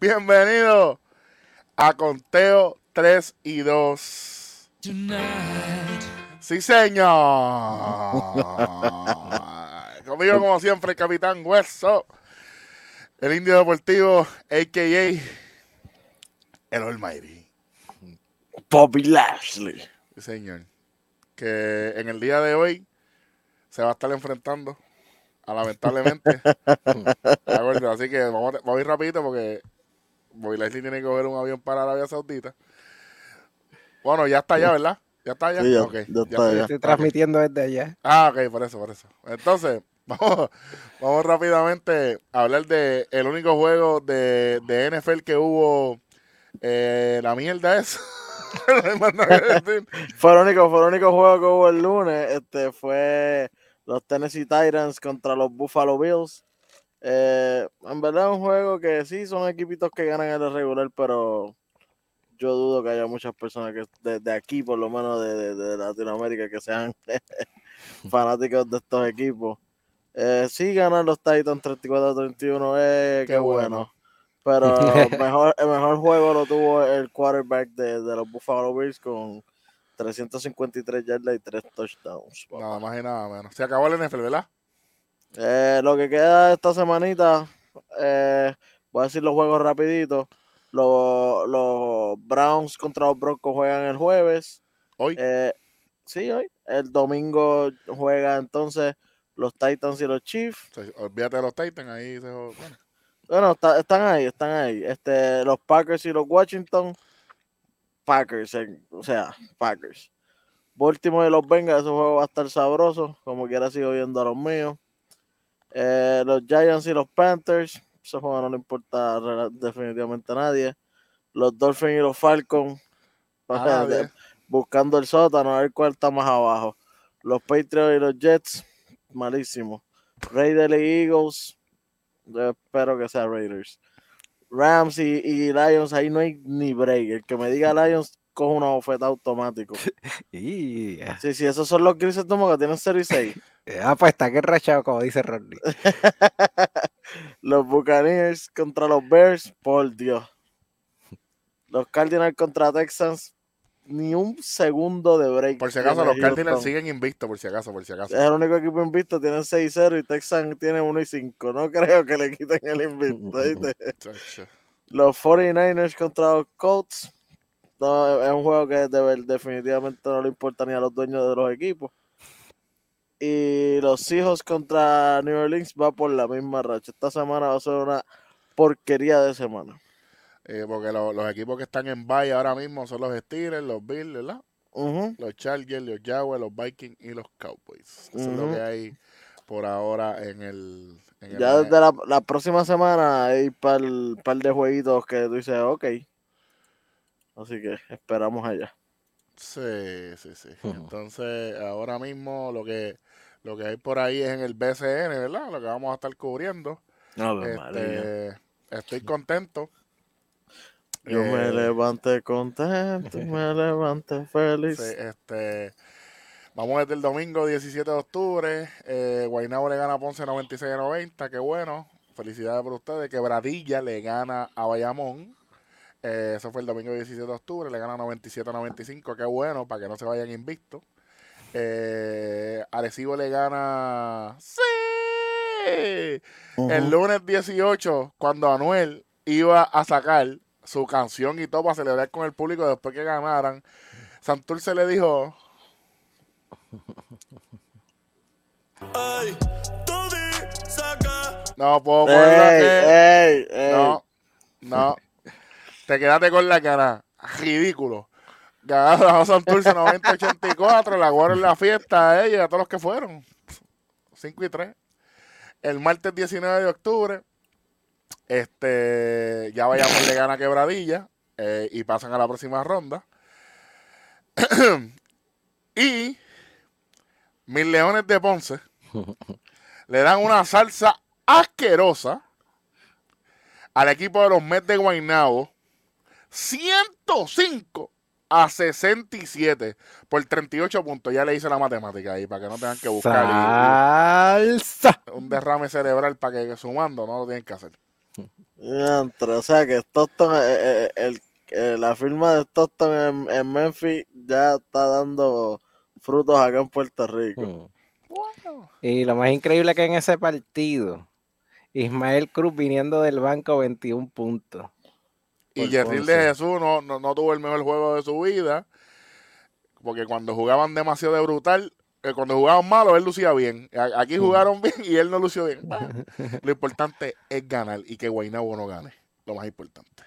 Bienvenido a Conteo 3 y 2. Sí, señor. Conmigo, como siempre, el capitán Hueso, el indio deportivo, a.k.a. el Almighty. Bobby Lashley. Sí, señor. Que en el día de hoy se va a estar enfrentando a lamentablemente. De acuerdo, así que vamos, vamos a ir rapidito porque Bobby Lashley tiene que coger un avión para Arabia Saudita. Bueno, ya está allá, ¿verdad? ¿Ya está allá? Sí, ya- Ok, ya ya está allá. Estoy transmitiendo desde allá. Ah, ok, por eso, por eso. Entonces, vamos, vamos rápidamente a hablar de el único juego de, de NFL que hubo. eh, la mierda es. Fue el único, fue el único juego que hubo el lunes. Este fue los Tennessee Titans contra los Buffalo Bills. Eh, en verdad es un juego que sí son equipitos que ganan en el regular, pero yo dudo que haya muchas personas que de, de aquí, por lo menos de, de- de Latinoamérica, que sean fanáticos de estos equipos. Eh, sí ganan los Titans 34-31, eh, qué, Qué bueno. bueno. Pero mejor, el mejor juego lo tuvo el quarterback de, de los Buffalo Bills con 353 yardas y 3 touchdowns. papá. Nada más y nada menos. Se acabó el NFL, ¿verdad? Eh, lo que queda esta semanita, eh, voy a decir los juegos rapiditos. Los, los Browns contra los Broncos juegan el jueves. Hoy. Eh, sí, hoy. El domingo juega entonces los Titans y los Chiefs. Olvídate de los Titans, ahí se bueno, Bueno, está- están ahí, están ahí. Este, los Packers y los Washington. Packers, o sea, Packers. Baltimore y los Bengals, ese juego va a estar sabroso. Como quiera sigo viendo a los míos. Eh, los Giants y los Panthers. Ese juego no le importa definitivamente a nadie. Los Dolphins y los Falcons. a nadie. Buscando el sótano, a ver cuál está más abajo. Los Patriots y los Jets. Malísimo. Raiders y Eagles. Yo espero que sea Raiders. Rams y, y Lions, ahí no hay ni break. El que me diga Lions, coge una oferta automático. Y, Sí, sí, esos son los grises que tienen 0 y 6. Ah, pues está que rachado, como dice Rodney. los Buccaneers contra los Bears, por Dios. Los Cardinals contra Texans, ni un segundo de break. Por si acaso, los Cardinals Houston. siguen invictos, por si acaso, por si acaso. Es el único equipo invicto, tienen 6-0 y Texans tiene 1 y 5. No creo que le quiten el invicto. Los 49ers contra los Colts. No, es un juego que definitivamente no le importa ni a los dueños de los equipos. Y los Seahawks contra New Orleans va por la misma racha. Esta semana va a ser una porquería de semana. Eh, porque lo- los equipos que están en bye ahora mismo son los Steelers, los Bills, ¿verdad? Los Chargers, los Jaguars, los Vikings y los Cowboys. Eso es lo que hay por ahora en el... en el- Ya desde la, la próxima semana hay un par, par de jueguitos que tú dices, ok. Así que esperamos allá. Sí, sí, sí. Entonces, ahora mismo lo que lo que hay por ahí es en el BCN, ¿verdad? Lo que vamos a estar cubriendo. Este, estoy contento. Yo me Eh, levanté contento, me levanté feliz. Sí, este, vamos desde el domingo 17 de octubre. Eh, Guaynabo le gana a Ponce 96 a 90. Qué bueno. Felicidades por ustedes. Quebradilla le gana a Bayamón. Eh, eso fue el domingo 17 de octubre. Le gana 97 a 95. Qué bueno, para que no se vayan invictos. Eh, Arecibo le gana. ¡Sí! El lunes 18, cuando Anuel iba a sacar su canción y todo para celebrar con el público después que ganaran, Santurce le dijo, Ay, saca. no puedo ponerlo Ey, aquí". ey, ey. No, no. Te quedaste con la cara. Ridículo. Ganaron a Santurce 90-84. La guardaron en la fiesta a ella y a todos los que fueron. 5 y 3. El martes 19 de octubre. Este. Ya vayamos le gana Quebradilla. eh, y pasan a la próxima ronda. y. Mis Leones de Ponce. le dan una salsa asquerosa al equipo de los Mets de Guaynabo 105 a 67 por 38 puntos. Ya le hice la matemática ahí para que no tengan que buscar Salsa. y un derrame cerebral para que sumando no lo tienen que hacer. Diantre, o sea que Stockton, eh, eh, el, eh, la firma de Stockton en, en Memphis ya está dando frutos acá en Puerto Rico. Mm. Y lo más increíble que en ese partido, Ismael Cruz viniendo del banco 21 puntos. Y Por Jerril de. Jesús no, no, no tuvo el mejor juego de su vida. Porque cuando jugaban demasiado de brutal, eh, cuando jugaban malo, él lucía bien. Aquí jugaron bien y él no lució bien. Lo importante es ganar y que Guaynabo no gane. Lo más importante.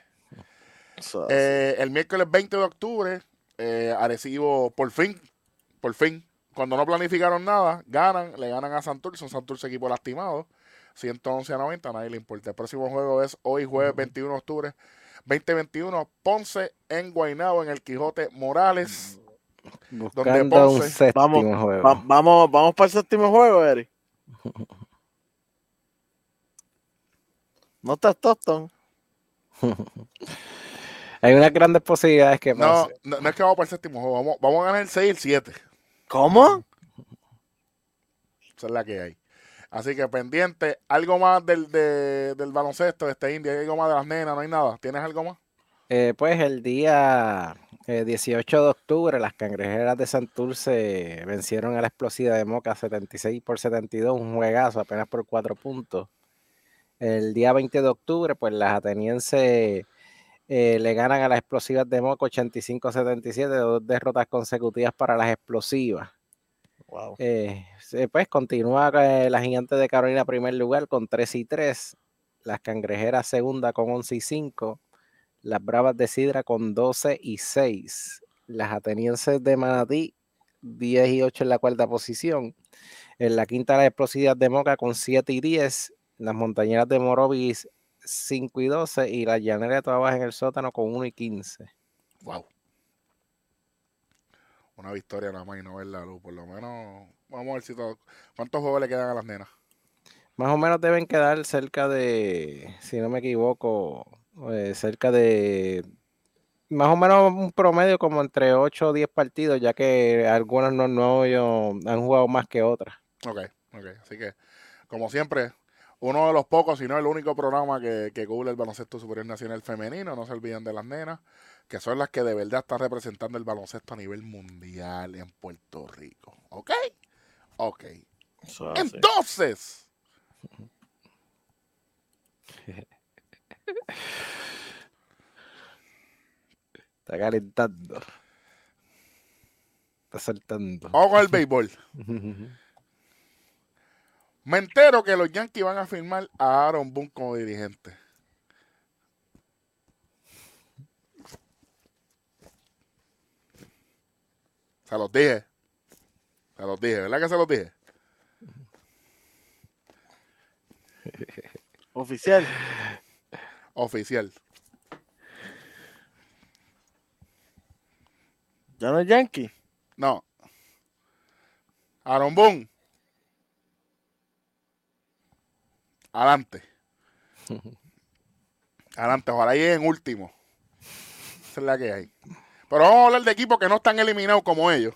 Eh, el miércoles 20 de octubre, eh, Arecibo por fin, por fin, cuando no planificaron nada, ganan, le ganan a Santurce, un Santurce equipo lastimado, 111 a 90, a nadie le importa. El próximo juego es hoy, jueves 21 de octubre 2021, Ponce en Guaynabo, en el Quijote Morales. Buscando un Ponce- séptimo Vamos, juego. va- vamos, vamos para el séptimo juego, Eri. No está Stockton. Hay unas grandes posibilidades que No, no, no es que vamos para el séptimo juego, vamos, vamos a ganar el 6 y el 7. ¿Cómo? Esa es la que hay. Así que pendiente, algo más del, de- del baloncesto de este India, algo más de las nenas, no hay nada. ¿Tienes algo más? Eh, pues el día eh, 18 de octubre, las cangrejeras de Santurce vencieron a la explosiva de Moca 76 por 72, un juegazo apenas por 4 puntos. El día 20 de octubre, pues las atenienses eh, le ganan a las explosivas de Moca 85-77, dos derrotas consecutivas para las explosivas. Wow. Eh, pues continúa eh, la gigante de Carolina primer lugar con 3 y 3, las cangrejeras segunda con 11 y 5, las bravas de Sidra con 12 y 6, las atenienses de Manatí 10 y 8 en la cuarta posición, en la quinta las explosivas de Moca con 7 y 10, las montañeras de Morovis 5 y 12 y las llaneras de Toda Baja en el sótano con 1 y 15. Wow. Una victoria nada más y no ver la luz. Por lo menos, vamos a ver si todo. ¿Cuántos juegos le quedan a las nenas? Más o menos deben quedar cerca de, si no me equivoco, eh, cerca de más o menos un promedio como entre 8 o 10 partidos, ya que algunas no, no yo- han jugado más que otras. Ok, ok. Así que, como siempre, uno de los pocos, si no el único programa que, que cubre el baloncesto superior nacional femenino. No se olviden de las nenas, que son las que de verdad están representando el baloncesto a nivel mundial en Puerto Rico. ¿Ok? Ok. Entonces, Está calentando. Está soltando. vamos con el béisbol. Me entero que los Yankees van a firmar a Aaron Boone como dirigente. Se los dije. Se los dije, ¿verdad que se los dije? Oficial. Oficial. Ya no es Yankee. No. Aaron Boone. Adelante. Adelante, ojalá lleguen en último. Esa es la que hay. Pero vamos a hablar de equipos que no están eliminados como ellos.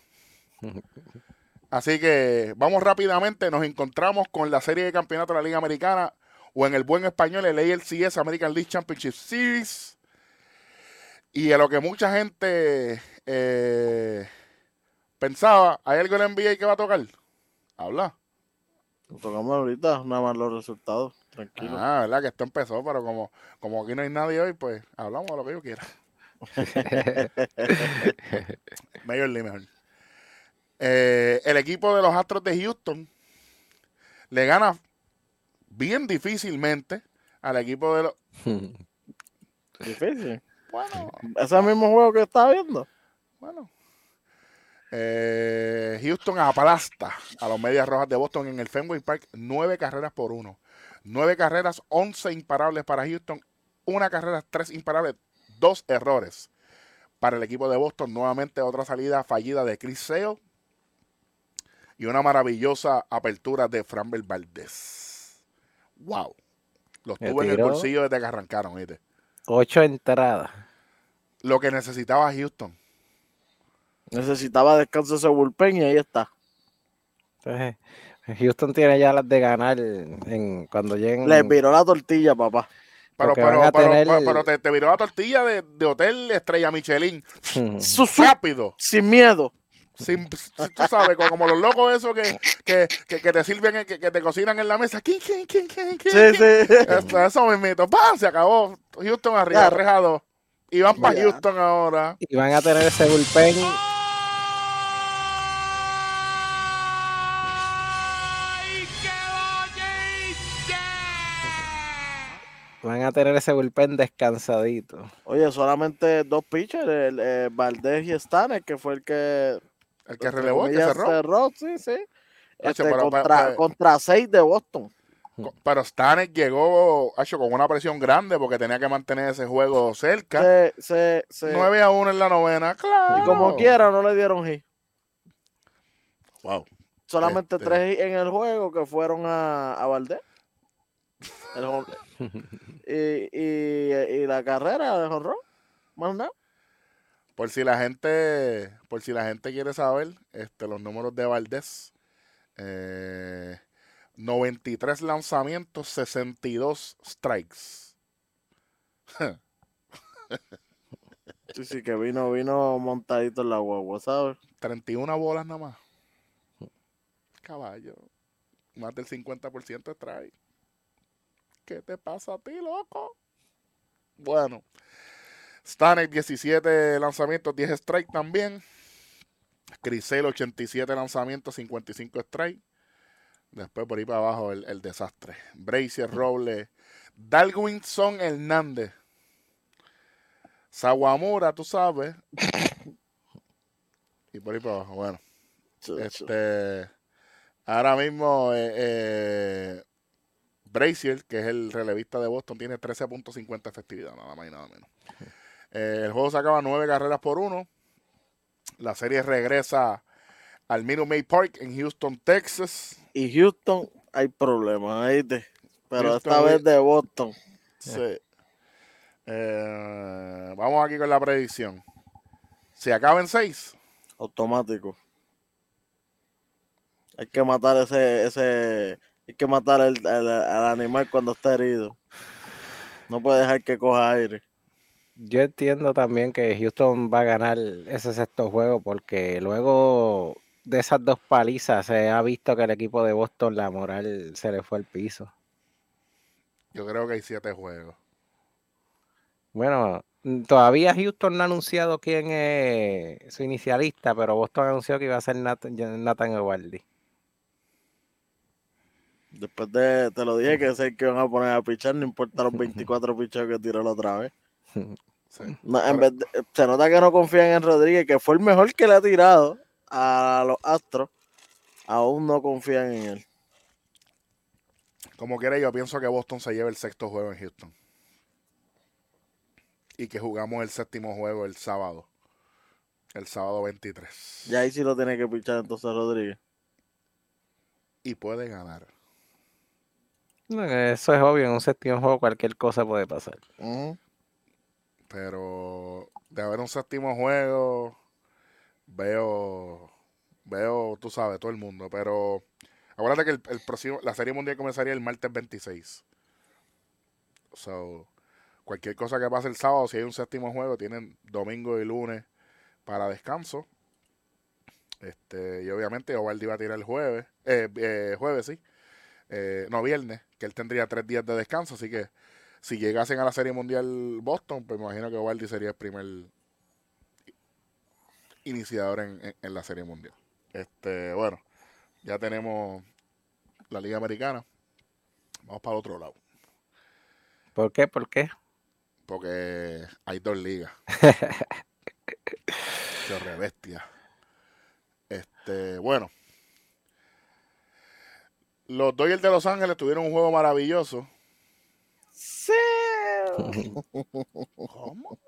Así que vamos rápidamente. Nos encontramos con la serie de campeonato de la Liga Americana o en el buen español el ALCS American League Championship Series. Y a lo que mucha gente eh, pensaba, ¿hay algo en la NBA que va a tocar? Habla. Lo tocamos ahorita, nada más los resultados. Tranquilo. Ah, ¿verdad? Que esto empezó, pero como, como aquí no hay nadie hoy, pues hablamos de lo que yo quiera. League mejor. Eh, el equipo de los Astros de Houston le gana bien difícilmente al equipo de los... Difícil. Bueno, Ese mismo juego que estaba viendo. bueno. Eh, Houston aplasta a los Medias Rojas de Boston en el Fenway Park nueve carreras por uno. Nueve carreras, once imparables para Houston. Una carrera, tres imparables, dos errores para el equipo de Boston. Nuevamente otra salida fallida de Chris Sale. Y una maravillosa apertura de Framber Valdez. Wow. Los tuve en el bolsillo desde que arrancaron, ¿viste? Ocho entradas. Lo que necesitaba Houston. Necesitaba descanso ese bullpen y ahí está. Entonces, Houston tiene ya las de ganar en, cuando lleguen. Le viró la tortilla, papá. Pero, pero, pero, tener- pero, pero te, te viró la tortilla de, de hotel estrella Michelin. Rápido. sin miedo. Sin, tú sabes, como, como los locos esos que, que, que, que te sirven, que, que te cocinan en la mesa. ¿Quién, quién, quién, quién, quién? Sí, sí. Eso, eso mismito. ¡Pam! Se acabó. Houston arriba, Claro. 3 a 2. Y van para. Houston ahora. Y van a tener ese bullpen. Van a tener ese bullpen descansadito. Oye, solamente dos pitchers, el, eh, Valdés y Stanek, que fue el que El que relevó, el que comillas, cerró. sí, sí. Hacho, Este, pero- contra, pero- contra seis de Boston. Pero Stanek llegó hacho, con una presión grande porque tenía que mantener ese juego cerca. Se, se, se- 9 a 1 en la novena. Claro. y como quiera no le dieron hit. Wow. Solamente Este. tres hits en el juego que fueron a, a Valdés. El y, y, y la carrera de jonrón. Más nada. Por si la gente, por si la gente quiere saber, este, los números de Valdés. Eh, 93 lanzamientos, 62 strikes. Sí, sí, que vino, vino montadito en la guagua, ¿sabes? 31 bolas nada más. Caballo. Más del 50% strike. ¿Qué te pasa a ti, loco? Bueno. Stanek 17 lanzamientos, 10 strike también. Crisel 87 lanzamientos, 55 strike. Después por ahí para abajo el, el desastre. Brazier Robles. Dalwinson Hernández. Sawamura, tú sabes. Y por ahí para abajo. Bueno. Este, ahora mismo, eh, eh, Brazier, que es el relevista de Boston, tiene 13.50 efectividad, nada más y nada menos. Eh, el juego se acaba nueve carreras por uno. La serie regresa al Minute Maid Park en Houston, Texas. Y Houston hay problemas, ¿viste? Pero Houston, esta vez de Boston. Sí. Eh, vamos aquí con la predicción. Si acaba en seis, automático. Hay que matar ese, ese, hay que matar al, al animal cuando está herido. No puede dejar que coja aire. Yo entiendo también que Houston va a ganar ese sexto juego porque luego de esas dos palizas se ha visto que el equipo de Boston la moral se le fue al piso. yo creo que hay siete juegos. Bueno, todavía Houston no ha anunciado quién es su inicialista, pero Boston anunció que iba a ser Nathan, Nathan. Después de, te lo dije que sé que van a poner a pichar, no importa los 24 picheos que tiró la otra vez. Sí. No, en vez de- se nota que no confían en Rodríguez, que fue el mejor que le ha tirado a los Astros. Aún no confían en él. Como quiera, yo pienso que Boston se lleva el sexto juego en Houston. Y que jugamos el séptimo juego el sábado. El sábado 23. Y ahí sí lo tiene que pichar entonces Rodríguez. Y puede ganar. No, Eso es obvio, en un séptimo juego cualquier cosa puede pasar. Ujú. Pero de haber un séptimo juego, veo, veo, tú sabes, todo el mundo. Pero acuérdate que el, el próximo, la serie mundial comenzaría el martes 26. So, cualquier cosa que pase el sábado, si hay un séptimo juego, tienen domingo y lunes para descanso. Este, y obviamente Ovaldi va a tirar el jueves, eh, eh, jueves, sí. Eh, no, viernes, que él tendría tres días de descanso, así que si llegasen a la Serie Mundial Boston, pues me imagino que Ovaldi sería el primer iniciador en, en- en la Serie Mundial. Este, bueno, ya tenemos la Liga Americana. Vamos para el otro lado, ¿Por qué? ¿Por qué? porque hay dos ligas. Qué bestia. Este, bueno. Los Dodgers de Los Ángeles tuvieron un juego maravilloso. Sí. ¿Cómo?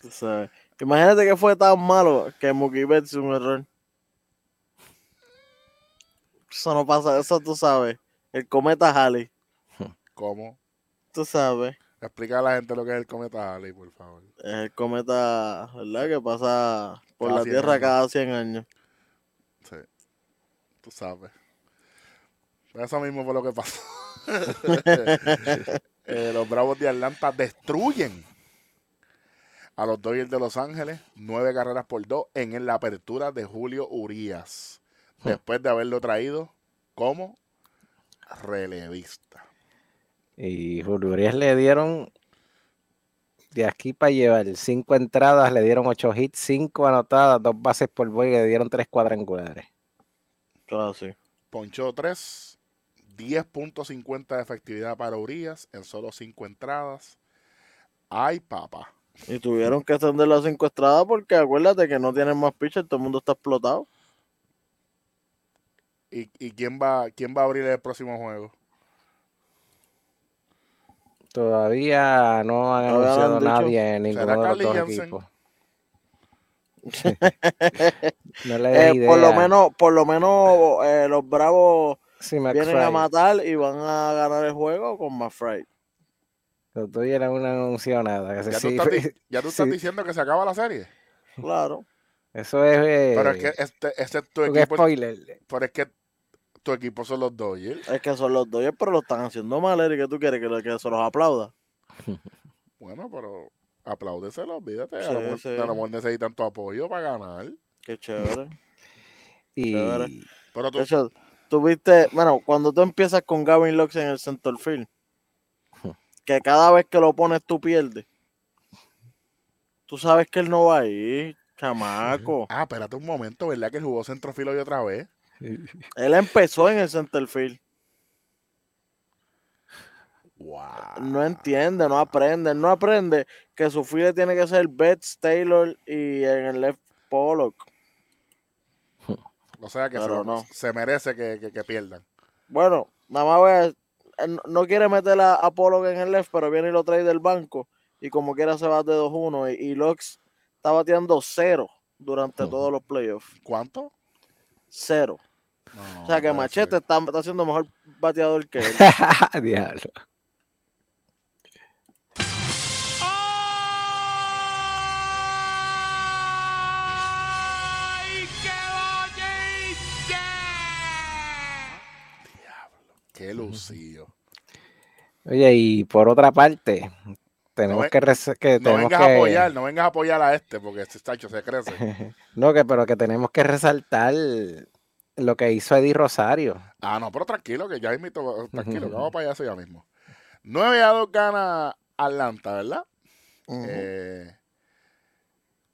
Tú sabes. Imagínate que fue tan malo que Mookie Betts un error. Eso no pasa, eso tú sabes. El cometa Halley, ¿Cómo? tú sabes. Explica a la gente lo que es el cometa Halley, por favor. Es el cometa, ¿verdad? Que pasa por Cada la 100 Tierra años. cada 100 años. Sí. Tú sabes. Pero eso mismo fue lo que pasó. Eh, los Bravos de Atlanta destruyen a los Dodgers de Los Ángeles, nueve carreras por dos en la apertura de Julio Urias, después de haberlo traído como relevista. Y Julio Urias le dieron de aquí para llevar cinco entradas, le dieron ocho hits, cinco anotadas, dos bases por boy y le dieron tres cuadrangulares. Claro, sí. Ponchó 3, 10.50 de efectividad para Urias en solo 5 entradas. Ay, papá. Y tuvieron que extender las cinco estradas porque acuérdate que no tienen más pitchers, todo el mundo está explotado. ¿Y, y quién, va, quién va a abrir el próximo juego? Todavía no han anunciado nadie en ninguno ¿Será de los dos equipos. no le des Eh, por lo menos, por lo menos eh, los Bravos Sí, vienen a matar y van a ganar el juego con McFry. Ya no han anunciado nada. que Ya tú, sí, estás, di- ya tú estás sí. diciendo que se acaba la serie. Claro. Eso es, eh, Pero es que este, este es tu equipo. spoiler. Pero es que tu equipo son los Dodgers. Es que son los Dodgers, pero lo están haciendo mal, Eric. ¿Qué tú quieres? ¿Que, lo- que se los aplauda? Bueno, pero apláudeselo, olvídate. Sí, a, lo mejor, sí. a lo mejor necesitan tu apoyo para ganar. Qué chévere. Y Chévere. Pero tú, De hecho, tuviste, bueno, cuando tú empiezas con Gavin Lux en el center field, que cada vez que lo pones tú pierdes. Tú sabes que él no va a ir, chamaco. Ah, espérate un momento, ¿verdad que él jugó centrofilo hoy otra vez? Él empezó en el center field. Wow. No entiende, no aprende. No aprende que su field tiene que ser Betts, Taylor y en el left Pollock. O sea que se, no. merece que, que- que pierdan. Bueno, nada más voy a- él no- quiere meter a, a Pollock en el left, pero viene y lo trae del banco. Y como quiera se va de 2-1. Y, y Lux está bateando cero durante todos los playoffs. ¿Cuánto? Cero. No, o sea que no Machete está, está siendo mejor bateador que él. Diablo. Qué lucido. Oye, y por otra parte, tenemos que, que No tenemos vengas que a apoyar, no vengas a apoyar a este, porque este tacho se crece. no que pero que tenemos que resaltar lo que hizo Eddie Rosario. Ah, no, pero tranquilo, que ya invito, tranquilo, que vamos para allá eso ya mismo. 9 a 2 gana Atlanta, ¿verdad? Eh,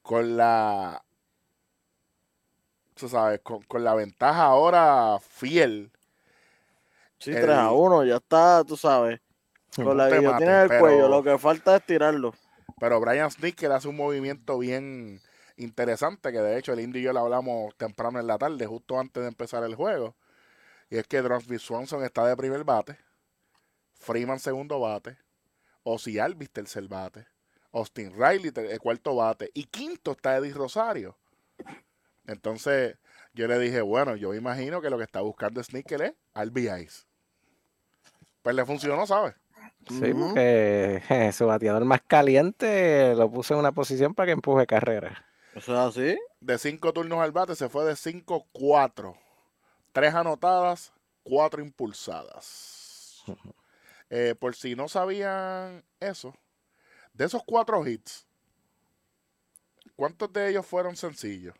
con la, tú sabes, con, con la ventaja ahora fiel. Sí, el- 3 a 1, ya está, tú sabes. Con la guillotina el pero- cuello, lo que falta es tirarlo. Pero Brian Snicker hace un movimiento bien interesante, que de hecho el Indy y yo lo hablamos temprano en la tarde, justo antes de empezar el juego. Y es que Drosby Swanson está de primer bate, Freeman segundo bate, Ozzy Alvis tercer bate, Austin Riley ter- eh, cuarto bate y quinto está Eddie Rosario. Entonces yo le dije, bueno, yo imagino que lo que está buscando Snicker es RBIs. Pues le funcionó, ¿sabes? Sí, porque su bateador más caliente lo puso en una posición para que empuje carrera. Eso es así. de cinco turnos al bate se fue de 5-4. Tres anotadas, cuatro impulsadas. Eh, por si no sabían eso, de esos cuatro hits, ¿cuántos de ellos fueron sencillos?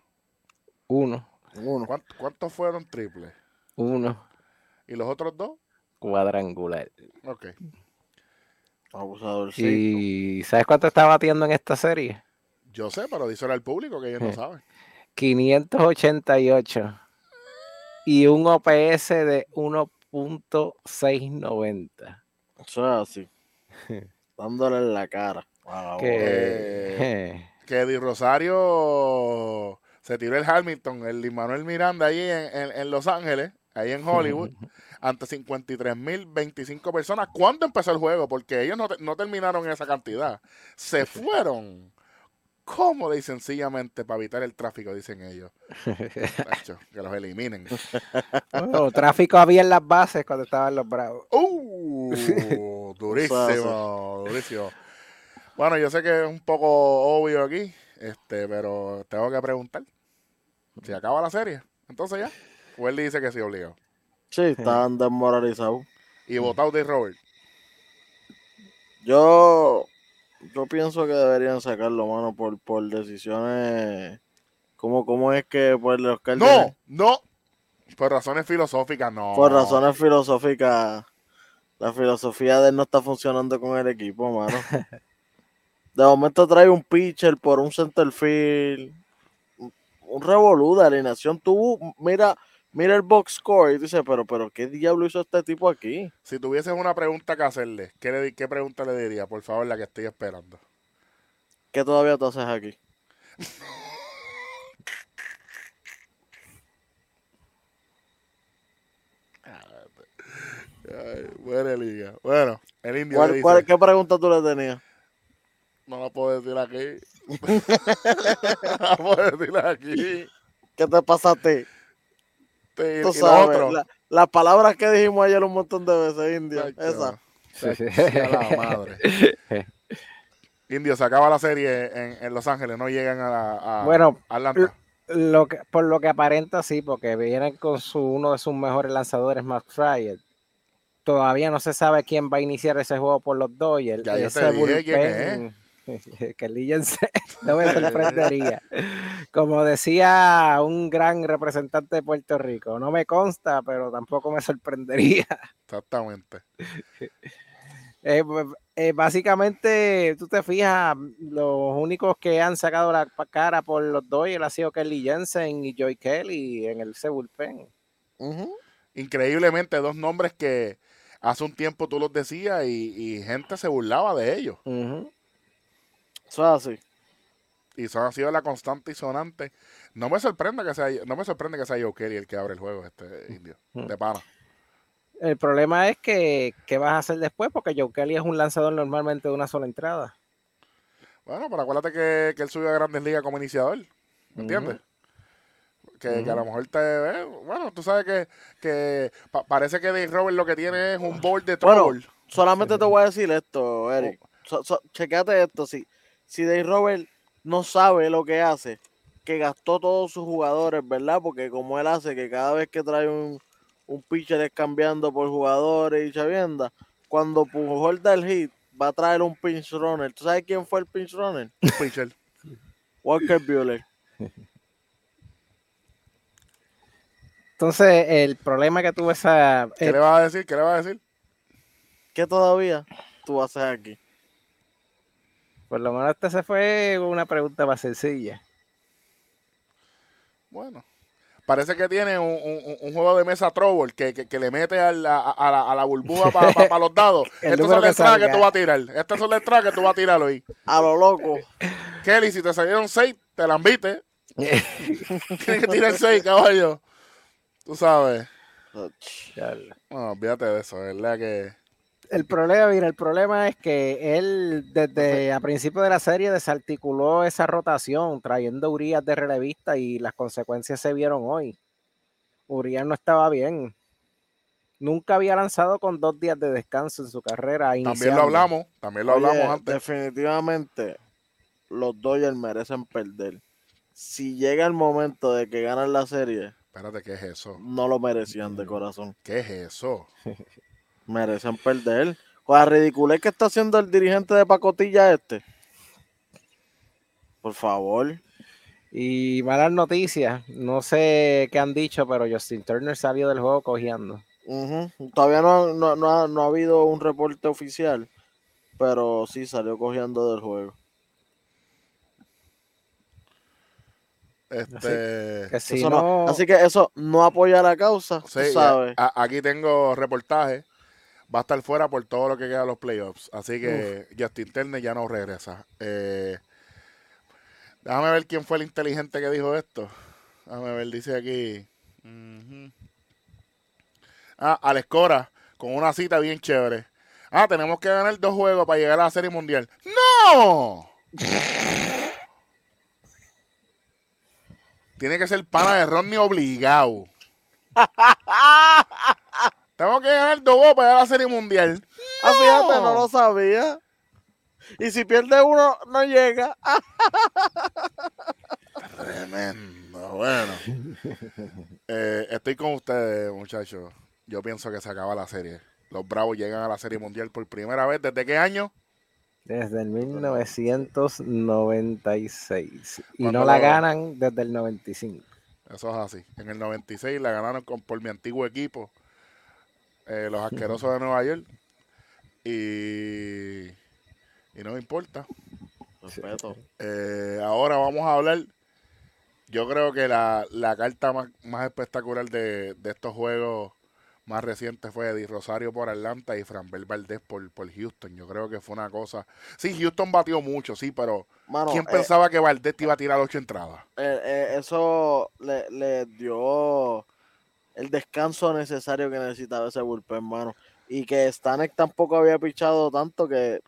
Uno, Uno. ¿Cuánt- ¿Cuántos fueron triples? uno, ¿Y los otros dos? Cuadrangular. Ok. Abusador, sí. ¿Y sabes cuánto está batiendo en esta serie? Yo sé, pero díselo al público que ellos no saben. 588 y un OPS de 1.690. Eso es así. Dándole en la cara. Wow. Que, Eh, Que Eddie Rosario se tiró el Hamilton, el Manuel Miranda ahí en, en- en Los Ángeles, ahí en Hollywood, ante 53.025 personas. ¿Cuándo empezó el juego? Porque ellos no, te- no terminaron en esa cantidad. Se fueron cómoda y sencillamente para evitar el tráfico, dicen ellos. Tacho, que los eliminen. Tráfico había en las bases cuando estaban los bravos. ¡Uh! durísimo, durísimo. Bueno, yo sé que es un poco obvio aquí, este, pero tengo que preguntar. Si acaba la serie, entonces ya. O él dice que sí, obligado. Sí, estaban desmoralizados. y votado de Robert. Yo, yo pienso que deberían sacarlo, mano, por, por decisiones. ¿Cómo, ¿Cómo es que por los Cardinals? No, no. Por razones filosóficas, no. Por razones filosóficas. La filosofía de él no está funcionando con el equipo, mano. De momento trae un pitcher por un center field. Un, un revolú de alineación. Tú, mira, mira el box score y dices, pero, pero, ¿qué diablo hizo este tipo aquí? Si tuvieses una pregunta que hacerle, ¿qué, le, di- ¿qué pregunta le diría? Por favor, la que estoy esperando. ¿Qué todavía tú haces aquí? Ay, buena liga. Bueno, el indio le ¿Cuál, dice, cuál- ¿Qué pregunta tú le tenías? no lo puedo decir aquí. no lo puedo decir aquí. ¿Qué te pasa Y, y lo otro. la- las palabras que dijimos ayer un montón de veces, India. Chacho, Esa. Sí, sí. chacho, a la madre. Indio, se acaba la serie en, en Los Ángeles, no llegan a, la- a Bueno, Atlanta. Lo que, por lo que aparenta, sí, porque vienen con su, uno de sus mejores lanzadores, Max Fryer. Todavía no se sabe quién va a iniciar ese juego por los Dodgers. Ya yo Ese te dije quién bullpen, que Líense, no me sorprendería. Como decía un gran representante de Puerto Rico, no me consta, pero tampoco me sorprendería. Exactamente. Eh, b- eh, básicamente, tú te fijas, los únicos que han sacado la cara por los Dodgers ha sido Kelly Jensen y Joy Kelly en el ese bullpen. Ujú. Increíblemente, dos nombres que hace un tiempo tú los decías y, y gente se burlaba de ellos. Ujú. Eso es así. Y son, han sido la constante y sonante. No me sorprende que sea, no me sorprende que sea Joe Kelly el que abre el juego, este indio. Mm. De pana. El problema es que, ¿qué vas a hacer después? Porque Joe Kelly es un lanzador normalmente de una sola entrada. Bueno, pero acuérdate que, que él subió a Grandes Ligas como iniciador. ¿Me entiendes? Que, que a lo mejor te. eh, bueno, tú sabes que, que pa- parece que Dave Robert lo que tiene es un board de Bueno, trouble. Solamente te voy a decir esto, Eric. So- so- chequéate esto. Si, si Dave Robert no sabe lo que hace, que gastó todos sus jugadores, ¿verdad? Porque como él hace que cada vez que trae un, un pitcher es cambiando por jugadores y chavienda, cuando Pujol da el hit, va a traer un pinch runner. ¿Tú sabes quién fue el pinch runner? un pitcher. Walker Buehler. Entonces, el problema que tuvo esa... ¿Qué eh, le vas a decir? ¿Qué le vas a decir? ¿Qué todavía tú haces aquí? Por lo menos esta se fue una pregunta más sencilla. Bueno. Parece que tiene un, un- un juego de mesa trouble que, que, que le mete a la, a la, a la burbuja para los dados. Estas son las que entradas que tú vas a tirar. Estas son las entradas que tú vas a tirar hoy. A lo loco. Kelly, si te salieron seis, te la envite. Tienes que tirar seis, caballo. Tú sabes. No, olvídate de eso, es verdad que. El problema, mira, el problema es que él desde a principio de la serie desarticuló esa rotación, trayendo a Urias de relevista y las consecuencias se vieron hoy. Urias no estaba bien. Nunca había lanzado con dos días de descanso en su carrera. También iniciando. lo hablamos, también lo hablamos antes. Definitivamente, los Dodgers merecen perder. Si llega el momento de que ganan la serie, Espérate, ¿qué es eso? no lo merecían de corazón. ¿Qué es eso? Merecen perder. Con la ridiculez que está haciendo el dirigente de pacotilla este. Por favor. Y malas noticias, no sé qué han dicho, pero Justin Turner salió del juego cojeando. Todavía no, no- no ha, no ha habido un reporte oficial, pero sí salió cogiendo del juego. Este. Que si Eso no, no- así que eso no apoya la causa, tú ya, sabes. a- aquí tengo reportaje. Va a estar fuera por todo lo que queda de los playoffs. Así que Justin Turner ya no regresa. Eh, déjame ver quién fue el inteligente que dijo esto. Déjame ver, dice aquí. Ah, Alex Cora, con una cita bien chévere. Ah, tenemos que ganar dos juegos para llegar a la Serie Mundial. ¡No! Tiene que ser pana de Rodney obligado. Tenemos que ganar dos para llegar a la Serie Mundial. Ah, fíjate, no lo sabía. Y si pierde uno, no llega. Ah, Tremendo, bueno. Eh, estoy con ustedes, muchachos. Yo pienso que se acaba la serie. Los Bravos llegan a la Serie Mundial por primera vez. ¿Desde qué año? Desde el 1996. Y no la ganan desde el 95. Eso es así. En el 96 la ganaron con, por mi antiguo equipo, eh, los asquerosos de Nueva York. Y, y no me importa. Respeto. Eh, ahora vamos a hablar. Yo creo que la, la carta más, más espectacular de, de estos juegos más recientes fue Eddie Rosario por Atlanta y Franbel Valdés por, por Houston. Yo creo que fue una cosa. Sí, Houston batió mucho, sí, pero Mano, ¿quién eh, pensaba que Valdés te iba a tirar ocho entradas? eh, eso le, le dio el descanso necesario que necesitaba ese bullpen, mano. Y que Stanek tampoco había pichado tanto que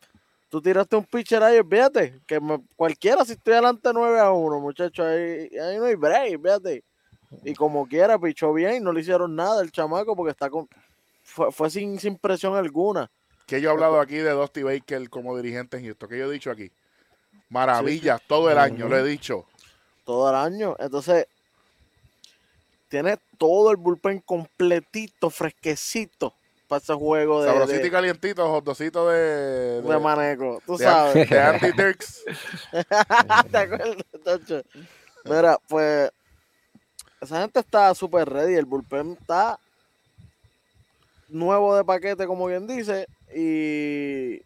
tú tiraste un pitcher ahí, fíjate, que me- cualquiera si estoy adelante 9 a 1, muchachos, ahí, ahí no hay break, fíjate. Y como quiera, pichó bien, no le hicieron nada el chamaco porque está con fue, fue sin, sin presión alguna. Que yo he hablado aquí de Dusty Baker como dirigente en Houston. Que yo he dicho aquí. Maravillas, todo el año, lo he dicho. todo el año. Entonces, tiene todo el bullpen completito, fresquecito para ese juego de, Sabrosito y de, calientito, hotdocito de, de manejo. Tú de- sabes. de Andy Dirks. ¿Te acuerdas, Tacho? Mira, pues esa gente está súper ready. El bullpen está nuevo de paquete, como bien dice. Y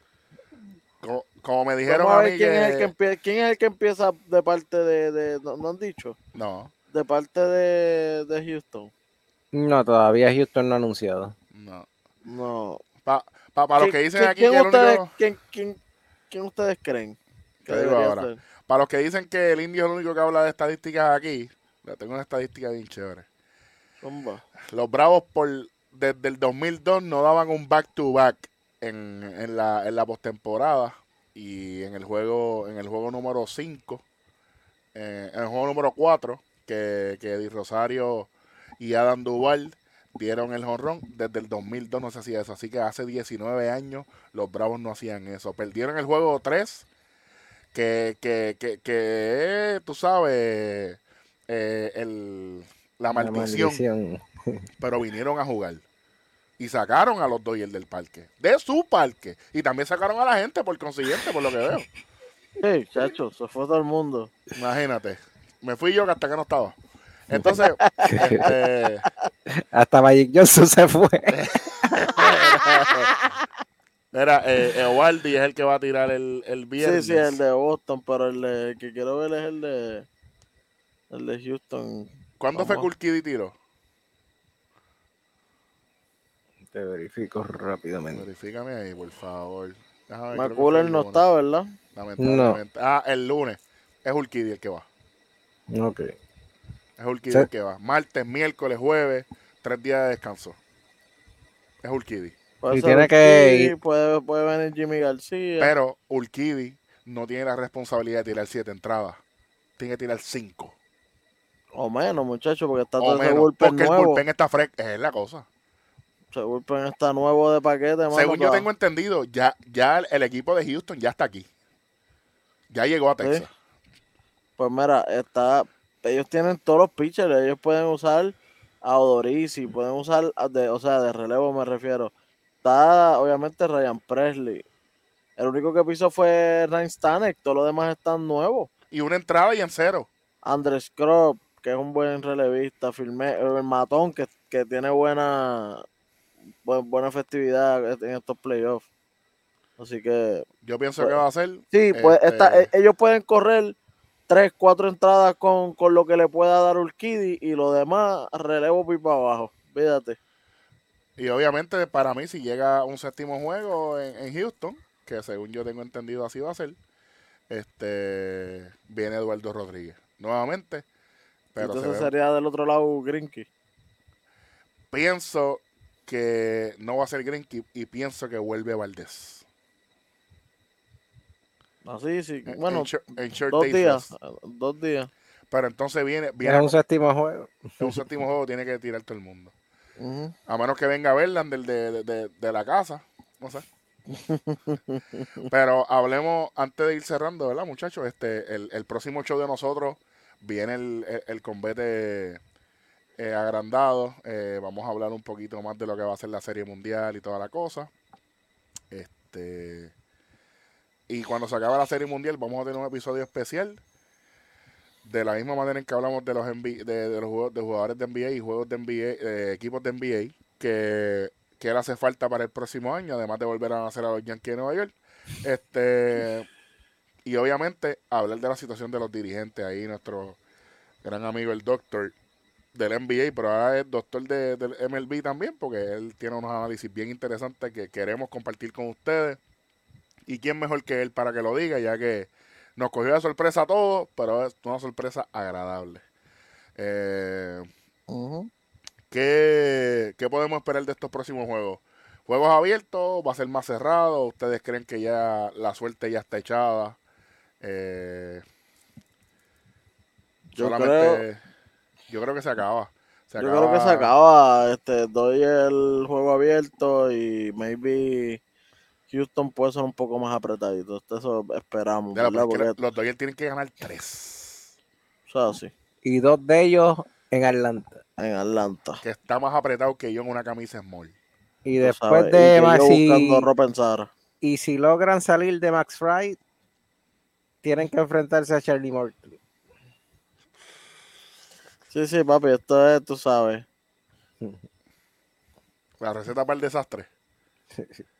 Como, como me dijeron a mí quién, que... es el que empie- quién es el que empieza de parte de. de no, no han dicho. No, De parte de, de Houston. No, todavía Houston no ha anunciado. no. No. Para pa, pa los ¿Quién- que dicen quién- aquí quién que ustedes, único... quién, quién- quién ustedes creen que ahora. Para los que dicen que el indio es el único que habla de estadísticas aquí, tengo una estadística bien chévere. Zumba. Los Bravos por desde el 2002 no daban un back-to-back en, en la, en la postemporada y en el juego en el juego número 5, eh, en el juego número 4, que, que Eddie Rosario y Adam Duval dieron el jonrón. Desde el 2002 no se hacía eso. Así que hace 19 años los Bravos no hacían eso. Perdieron el juego 3, que, que, que, que tú sabes, eh, el, la maldición maldición. pero vinieron a jugar. Y sacaron a los Dodgers del parque. De su parque. Y también sacaron a la gente por consiguiente, por lo que veo. Sí, chacho, se fue todo el mundo. Imagínate. Me fui yo que hasta que no estaba. Entonces, este, Hasta Magic Johnson se fue. mira, eh, Eovaldi es el que va a tirar el, el viernes. Sí, sí, el de Boston, pero el, de- que quiero ver es el de el de Houston. ¿Cuándo fue Vamos. Kulkidi tiro? Te verifico rápidamente. Verifícame ahí, por favor. Ver, fue McCuller no está, ¿verdad? lamentablemente. Ah, el lunes. Es Urquidi el que va. Ok. Es Urquidi el que va. Martes, miércoles, jueves, tres días de descanso. Es Urquidi. Puede Y tiene que Puede, puede venir Jimmy García. Pero Urquidi no tiene la responsabilidad de tirar siete entradas. Tiene que tirar cinco. o menos, muchachos, porque está O todo ese menos. bullpen Porque el nuevo. bullpen está fresco. Es la cosa. Ese bullpen está nuevo de paquete, mano, Según yo tengo entendido, ya, ya el equipo de Houston ya está aquí. Ya llegó a Sí. Pues mira, está, ellos tienen todos los pitchers, ellos pueden usar a Odorizzi, pueden usar, de, o sea, de relevo me refiero. Está obviamente Ryan Presley. El único que pisó fue Ryan Stanek, todos los demás están nuevos. Y una entrada y en cero. Andres Crop, que es un buen relevista, Firme, el Matón, que, que tiene buena, bu- buena efectividad en estos playoffs. Así que Yo pienso Pues, que va a ser. Sí, pues este, esta- e- ellos pueden correr tres, cuatro entradas con, con lo que le pueda dar Urquidi y lo demás relevo pipa abajo. Fíjate. Y obviamente, para mí, si llega un séptimo juego en, en Houston, que según yo tengo entendido así va a ser, este viene Eduardo Rodríguez. Nuevamente. Pero Entonces sería del otro lado Grinky. pienso que no va a ser Greinke y pienso que vuelve Valdés. Así, sí. En- Bueno, en, short- en short dos day días. Dos días. Pero entonces viene, viene Es un séptimo juego. en un séptimo juego, tiene que tirar todo el mundo. Ujú. A menos que venga Verlander de, de, de, de la casa. No sé. Pero hablemos, antes de ir cerrando, ¿verdad, muchachos? Este, el, el próximo show de nosotros viene el, el, el combate eh, agrandado. Eh, vamos a hablar un poquito más de lo que va a ser la Serie Mundial y toda la cosa. Este. Y cuando se acabe la Serie Mundial, vamos a tener un episodio especial. De la misma manera en que hablamos de los, de, de los de jugadores de NBA y juegos de NBA, eh, equipos de NBA, que, que le hace falta para el próximo año, además de volver a nacer a los Yankees de Nueva York. Este, y obviamente hablar de la situación de los dirigentes ahí, nuestro gran amigo el doctor del NBA, pero ahora es doctor de, del MLB también, porque él tiene unos análisis bien interesantes que queremos compartir con ustedes. Y quién mejor que él para que lo diga, ya que nos cogió de sorpresa a todos, pero es una sorpresa agradable. Eh. ¿qué, qué podemos esperar de estos próximos juegos? ¿Juegos abiertos? ¿Va a ser más cerrado? ¿Ustedes creen que ya la suerte ya está echada? Eh, Yo solamente- yo creo que se acaba. Se Yo creo que se acaba. Este, doy el juego abierto y maybe Houston puede ser un poco más apretadito. Esto- Eso esperamos. Pero ¿verdad? Porque, los Dodgers tienen que ganar tres. o sea, sí, Y dos de ellos en Atlanta. en Atlanta. Que está más apretado que yo en una camisa small. Y tú después sabes, y de que Max, yo si- buscando ropa en Zara. y si logran salir de Max Wright, tienen que enfrentarse a Charlie Morton. Sí, sí, papi, esto es, tú sabes. La receta para el desastre. O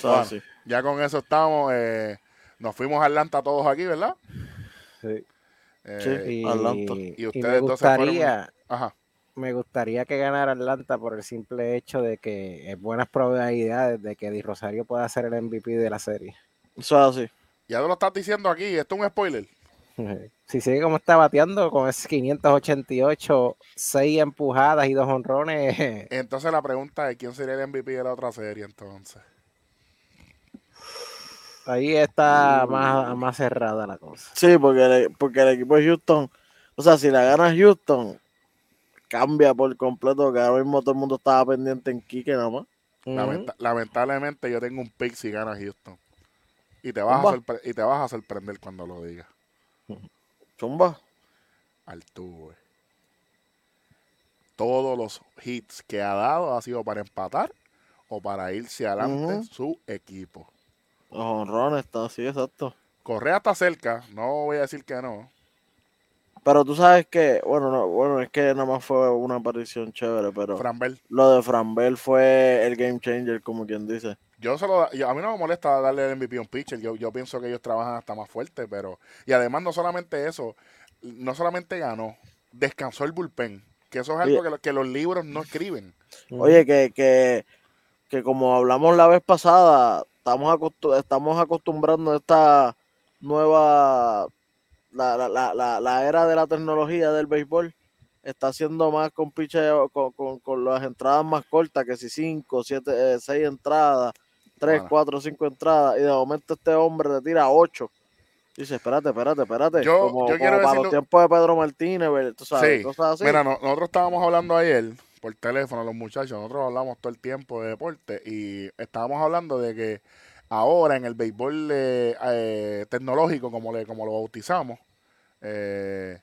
sea, Bueno, sí. Ya con eso estamos. eh, nos fuimos a Atlanta todos aquí, ¿verdad? Sí. Eh, Sí. Y, Atlanta. Y y ustedes me se fueron- gustaría, Ajá. me gustaría que ganara Atlanta por el simple hecho de que es buenas probabilidades de que Di Rosario pueda ser el MVP de la serie. O sea, sí. Ya lo estás diciendo aquí. Esto es un spoiler. Si sigue como está bateando con ese 588, 6 empujadas y dos honrones, Entonces la pregunta es quién sería el MVP de la otra serie entonces. Ahí está más, más cerrada la cosa. Sí, porque el, porque el equipo de Houston, o sea, si la gana Houston, cambia por completo, que ahora mismo todo el mundo estaba pendiente en Quique nada más. Lamentablemente yo tengo un pick si gana Houston. Y te vas a, Zumba. sorpre- y te vas a sorprender cuando lo diga. Chumba. Altuve. Todos los hits que ha dado ha sido para empatar o para irse adelante su equipo. Los honrones, está así, exacto. Correa está cerca, no voy a decir que no. Pero tú sabes que, bueno, no, bueno, es que nada más fue una aparición chévere, pero Framber, lo de Franbel fue el game changer, como quien dice. yo se lo, yo- a mí no me molesta darle el MVP a un pitcher. Yo, yo pienso que ellos trabajan hasta más fuerte, pero y además no solamente eso, no solamente ganó, descansó el bullpen, que eso es algo que, lo- que los libros no escriben. Oye, que, que, que como hablamos la vez pasada, estamos, acostu- estamos acostumbrando a esta nueva, la, la, la, la, la era de la tecnología del béisbol, está haciendo más con picheo, con, con, con las entradas más cortas, que si cinco, siete, eh, seis entradas, tres, Bueno. cuatro, cinco entradas, y de momento este hombre te tira ocho. Dice, espérate, espérate, espérate. Yo- como, yo como quiero para decirlo- los tiempos de Pedro Martínez, tú sabes, Sí. cosas así. Mira, no- nosotros estábamos hablando ayer por teléfono, los muchachos, nosotros hablamos todo el tiempo de deporte y estábamos hablando de que ahora en el béisbol eh, eh, tecnológico, como, le, como lo bautizamos, eh,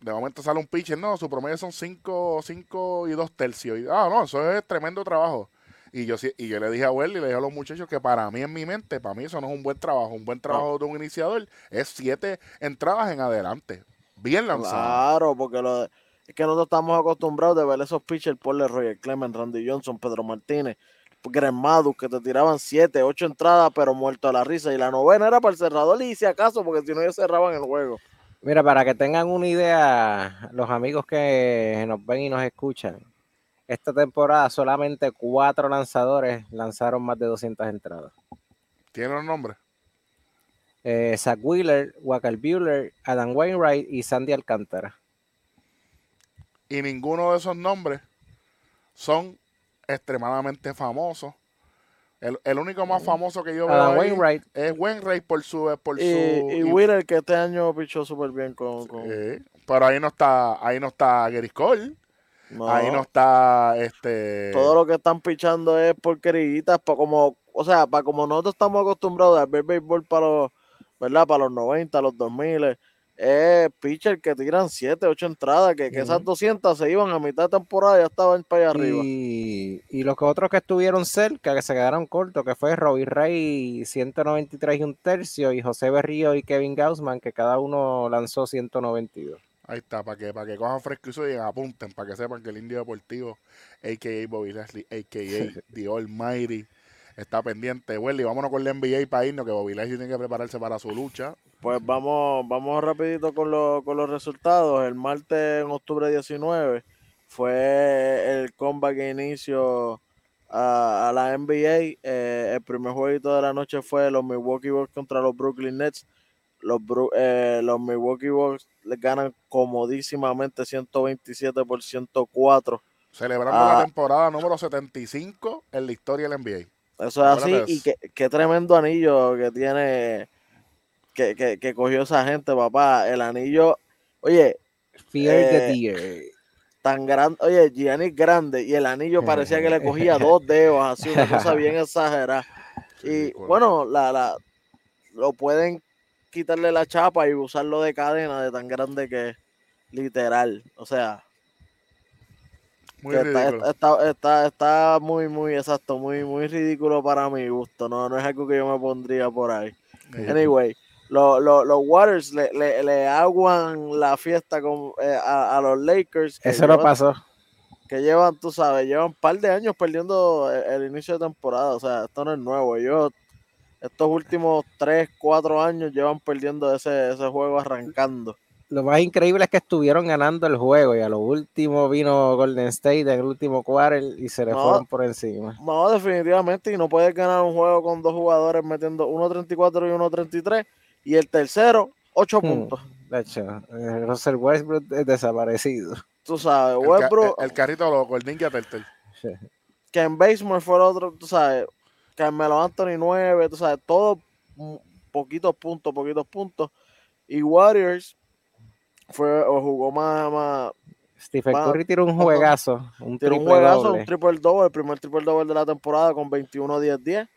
de momento sale un pitcher, no, su promedio son 5 cinco y 2 tercios. Y, ah, no, eso es tremendo trabajo. Y yo, y yo le dije a Welly, le dije a los muchachos que para mí, en mi mente, para mí eso no es un buen trabajo. Un buen trabajo de un iniciador es siete entradas en adelante. Bien lanzado. Claro, porque lo de- es que nosotros estamos acostumbrados de ver esos pitchers, Paul Roger Clemens, Randy Johnson, Pedro Martínez, Greg Maddux, que te tiraban siete, ocho entradas, pero muerto a la risa. Y la novena era para el cerrador y si acaso, porque si no ellos cerraban el juego. Mira, para que tengan una idea, los amigos que nos ven y nos escuchan, esta temporada solamente cuatro lanzadores lanzaron más de 200 entradas. ¿Tiene los nombres? Eh, Zach Wheeler, Walker Buehler, Adam Wainwright y Sandy Alcántara. Y ninguno de esos nombres son extremadamente famosos. El, el único más famoso que yo veo Wainwright, es Wainwright por su por Y, su y y- Wheeler, que este año pichó súper bien con. con- pero ahí no está ahí no está Gary Cole, no, ahí no está este Todo lo que están pichando es porqueritas, pa como, o sea, para como nosotros estamos acostumbrados a ver béisbol para los, ¿verdad? Para los 90, los 2000, es pitcher que tiran 7, 8 entradas, que, que esas Ujú. 200 se iban a mitad de temporada y ya estaban para allá arriba. Y, y los que otros que estuvieron cerca, que se quedaron cortos, que fue Robbie Ray 193 y un tercio, y José Berrío y Kevin Gaussman, que cada uno lanzó 192. Ahí está, para que, para que cojan fresco y apunten, para que sepan que el Indio Deportivo, a.k.a. Bobby Leslie, a.k.a. The Almighty, está pendiente. Welly, vámonos con la NBA para irnos, que Bobby Leslie tiene que prepararse para su lucha. Pues vamos, vamos rapidito con, lo- con los resultados. El martes en octubre 19 fue el comeback que inicio a, a la NBA. Eh, el primer jueguito de la noche fue los Milwaukee Bucks contra los Brooklyn Nets. Los, eh, los Milwaukee Bucks le ganan comodísimamente 127 por 104. Celebrando Ah. la temporada número 75 en la historia del NBA. Eso es así. Y qué, qué tremendo anillo que tiene, que, que, que cogió esa gente, papá. El anillo, oye, Fear the Eh, Deer. tan grande, oye, Giannis grande y el anillo parecía que le cogía dos dedos, así una cosa bien exagerada. Y bueno, la, la, lo pueden quitarle la chapa y usarlo de cadena de tan grande que es, literal. O sea, Muy está, está, está, está muy, muy exacto, muy, muy ridículo para mi gusto. No, no es algo que yo me pondría por ahí. Anyway, lo- lo- los Warriors le, le, le aguan la fiesta con, eh, a, a los Lakers. que Eso no llevan- pasó. que llevan, tú sabes, llevan un par de años perdiendo el, el inicio de temporada. O sea, esto no es nuevo. Ellos, estos últimos 3, 4 años llevan perdiendo ese, ese juego arrancando. Lo más increíble es que estuvieron ganando el juego y a lo último vino Golden State en el último quarter y se le No. fueron por encima. No, definitivamente. Y no puedes ganar un juego con dos jugadores metiendo 1.34 y 1.33. Y el tercero, 8 Hmm. puntos. De hecho, eh, Russell Westbrook es desaparecido. Tú sabes, el, ca- Westbrook, el- el carrito loco, el Ninja Turtle. que en Basemore fue el otro, tú sabes, Carmelo Anthony 9, tú sabes, todo mm, poquitos puntos, poquitos puntos. Y Warriors fue o jugó más, más Stephen Curry tiró un juegazo, un tiró un juegazo, doble. un triple doble, el primer triple doble de la temporada con 21-10-10.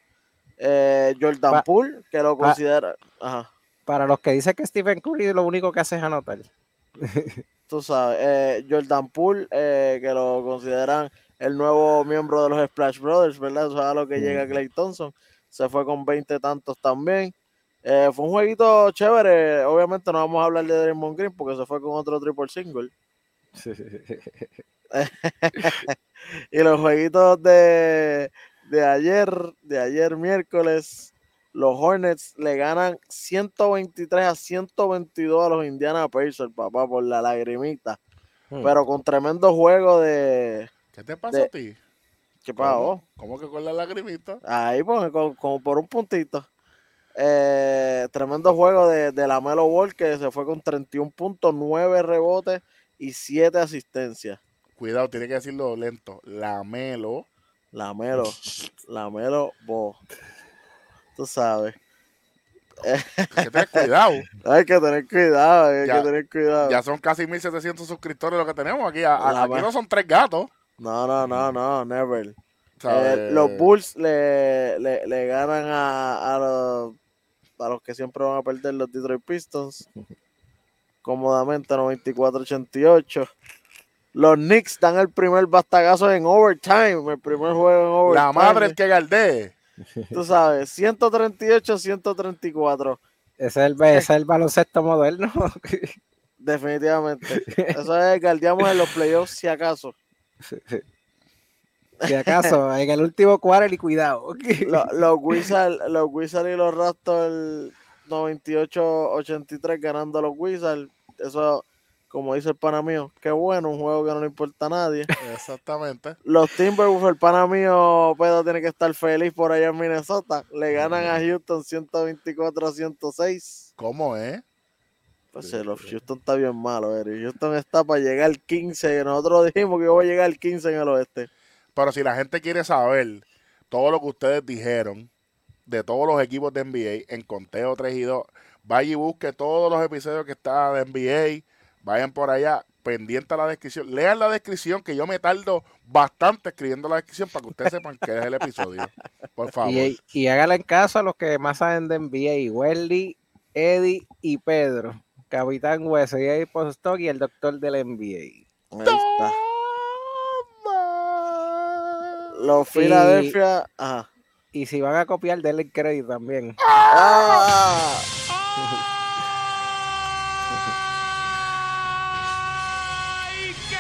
Eh, Jordan Pa- Poole, que lo pa- considera, ajá, Para los que dicen que Stephen Curry lo único que hace es anotar. tú sabes, eh, Jordan Poole, eh, que lo consideran el nuevo miembro de los Splash Brothers, ¿verdad? Eso es a lo que llega. Clay Thompson. Se fue con 20 tantos también. Eh, fue un jueguito chévere. Obviamente no vamos a hablar de Draymond Green porque se fue con otro triple single. Y los jueguitos de, de ayer, de ayer miércoles, los Hornets le ganan 123 a 122 a los Indiana Pacers, papá, por la lagrimita. Hmm. Pero con tremendo juego de... ¿Qué te pasa De- a ti? ¿Qué ¿Cómo? pasó? ¿Cómo que con la lagrimita? Ahí, pues, con- como por un puntito. Eh, tremendo juego de, de la Melo Ball que se fue con 31 puntos, 9 rebotes y 7 asistencias. Cuidado, tiene que decirlo lento. La Melo. La Melo, la Melo Ball. Tú sabes. Que tenés cuidado. Hay que tener cuidado, hay Ya- que tener cuidado. Ya son casi 1700 suscriptores lo que tenemos aquí. A- aquí no son tres gatos. No, no, no, no, never. ¿sabes? Eh, los Bulls le, le, le ganan a, a, los, a los que siempre van a perder los Detroit Pistons cómodamente 94-88. Los Knicks dan el primer bastagazo en overtime, el primer juego en overtime. La madre el que galdee. Tú sabes, 138-134. Ese es el, ese es el baloncesto moderno. Definitivamente. Eso es, guardiamos en los playoffs si acaso. Si acaso, en el último quarter y cuidado. Lo- Los Wizards los Wizards y los Raptors 98-83 ganando a los Wizards. Eso, como dice el pana mío, qué bueno, un juego que no le importa a nadie. Exactamente. Los Timberwolves, el pana mío, Pedro tiene que estar feliz por allá en Minnesota. Le ganan a Houston 124 a 106. ¿Cómo es? Pues eh, los Houston está bien malo, Eric. Houston está para llegar al 15. Nosotros dijimos que iba a llegar al 15 en el oeste. Pero si la gente quiere saber todo lo que ustedes dijeron de todos los equipos de NBA en conteo 3 y 2, vaya y busque todos los episodios que están de NBA. Vayan por allá, pendiente a la descripción. Lean la descripción, que yo me tardo bastante escribiendo la descripción para que ustedes sepan qué es el episodio. Por favor. Y, y háganle caso a los que más saben de NBA, Welly, Eddie y Pedro. Capitán Wesley Postock y el doctor del NBA. Ahí está. Los Philadelphia. Ajá. Y si van a copiar, denle el crédito también. Ah, ¡Ay, qué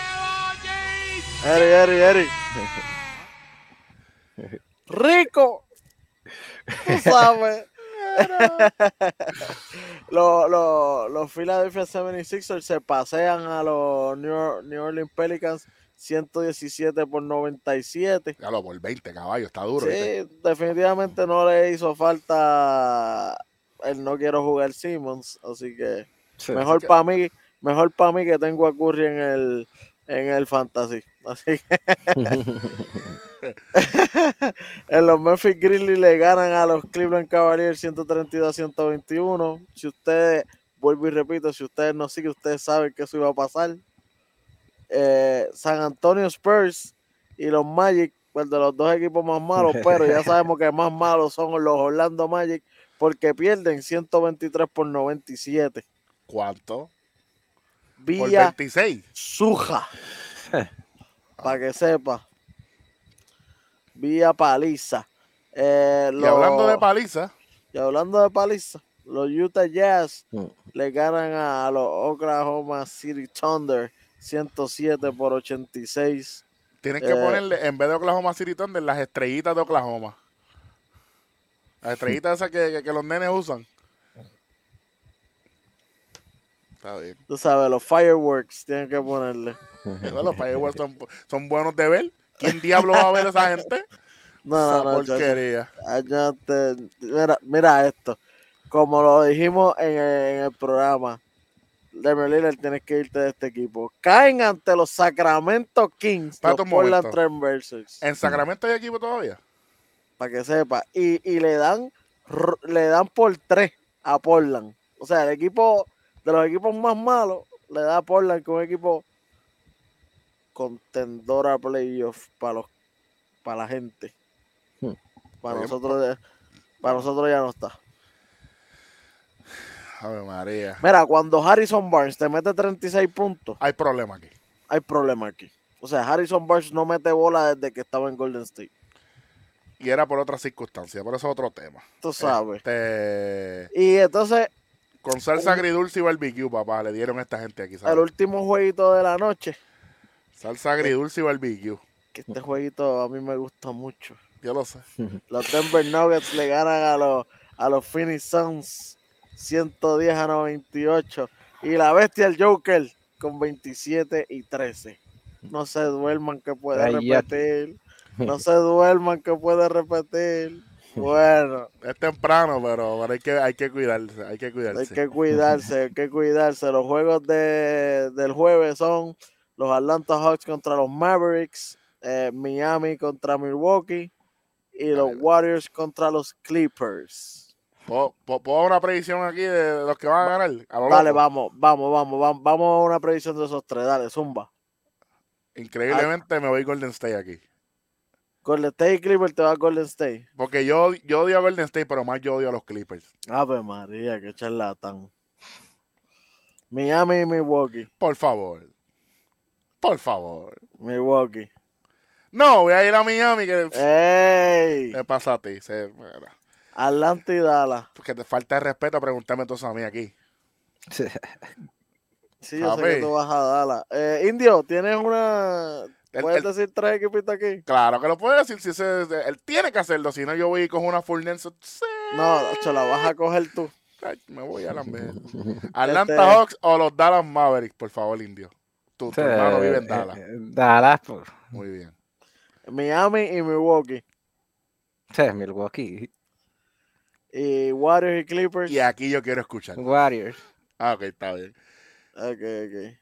bonito! Eri, Eri, Eri. Rico. Tú sabes. los, los, los Philadelphia 76ers se pasean a los New, New Orleans Pelicans 117 por 97. Ya lo por 20, caballo, está duro. ¿viste? Sí, definitivamente no le hizo falta el no quiero jugar Simmons, así que mejor que- para mí, mejor para mí que tengo a Curry en el en el fantasy. Así que en los Memphis Grizzlies le ganan a los Cleveland Cavaliers 132 a 121. Si ustedes, vuelvo y repito, si ustedes no siguen, ustedes saben que eso iba a pasar. Eh, San Antonio Spurs y los Magic, pues de los dos equipos más malos, pero ya sabemos que más malos son los Orlando Magic porque pierden 123 por 97. ¿Cuánto? Por Villa 26. Suja. Para que sepa. Vía paliza. Eh, Y hablando de paliza, y hablando de paliza, los Utah Jazz Mm. le ganan a los Oklahoma City Thunder 107 por 86. tienen que Eh. ponerle, en vez de Oklahoma City Thunder, las estrellitas de Oklahoma. Las estrellitas esas que, que- que los nenes usan. Está bien. Tú sabes, los fireworks tienen que ponerle. Los fireworks son, son buenos de ver. ¿Quién diablo va a ver a esa gente? No, esa no, porquería. Allá te- mira, mira esto. Como lo dijimos en el programa, Damian Lillard tienes que irte de este equipo. Caen ante los Sacramento Kings, Espérate los Portland. Trailblazers, ¿En Sacramento hay equipo todavía? para que sepa. Y, y le dan le dan por tres a Portland. O sea, el equipo de los equipos más malos le da a Portland que un equipo contendor a playoff para los para la gente. Hmm. Para nosotros para nosotros ya no está. Ave María. Mira, cuando Harrison Barnes te mete 36 puntos, Hay problema aquí. hay problema aquí. O sea, Harrison Barnes no mete bola desde que estaba en Golden State. Y era por otras circunstancias, por eso es otro tema. Tú sabes. Este, Y entonces, con salsa agridulce y barbecue, papá, le dieron a esta gente aquí. ¿sabes? el último jueguito de la noche, Salsa agridulce y barbecue. que este jueguito a mí me gusta mucho. Yo lo sé. Los Denver Nuggets le ganan a los, a los Phoenix Suns 110 a 98. Y la bestia, el Joker, con 27 y 13. No se duerman que puede Ay, ya. repetir. No se duerman que puede repetir. Bueno, Es temprano, pero, pero hay, que, hay que cuidarse. Hay que cuidarse. hay que cuidarse, hay que cuidarse. Los juegos de, del jueves son los Atlanta Hawks contra los Mavericks, eh, Miami contra Milwaukee y los. Warriors contra los Clippers. ¿Puedo, puedo- una predicción aquí de los que van a ganar? A lo Dale, vamos, vamos, vamos, vamos, vamos a una predicción de esos tres. Dale, Zumba. Increíblemente me voy Golden State aquí. Golden State y Clippers te va a Golden State. Porque yo, yo odio a Golden State, pero más yo odio a los Clippers. Ave María, qué charlatán. Miami y Milwaukee. Por favor. Por favor. Milwaukee. No, voy a ir a Miami. que ¡Ey! ¿Qué pasa a ti? Se- mira, Atlanta y Dallas. Que te falta de respeto preguntarme entonces a mí aquí. Sí, yo sé que tú vas a Dallas. Eh, Indio, ¿tienes una. El- ¿Puedes el- decir tres equipitos aquí? Claro que lo puede decir. Si se, él tiene que hacerlo. Si no, yo voy y cojo una full Nelson. Sí. No, se la vas a coger tú. Ay, me voy a la Atlanta Este- Hawks o los Dallas Mavericks, por favor, indio. Tu, tu hermano vive en Eh, Dallas. eh, Dallas, pues. Muy bien. Miami y Milwaukee. Sí, Milwaukee. Y Warriors y Clippers. Y aquí yo quiero escuchar. Warriors. Ah, ok, está bien. Ok, ok.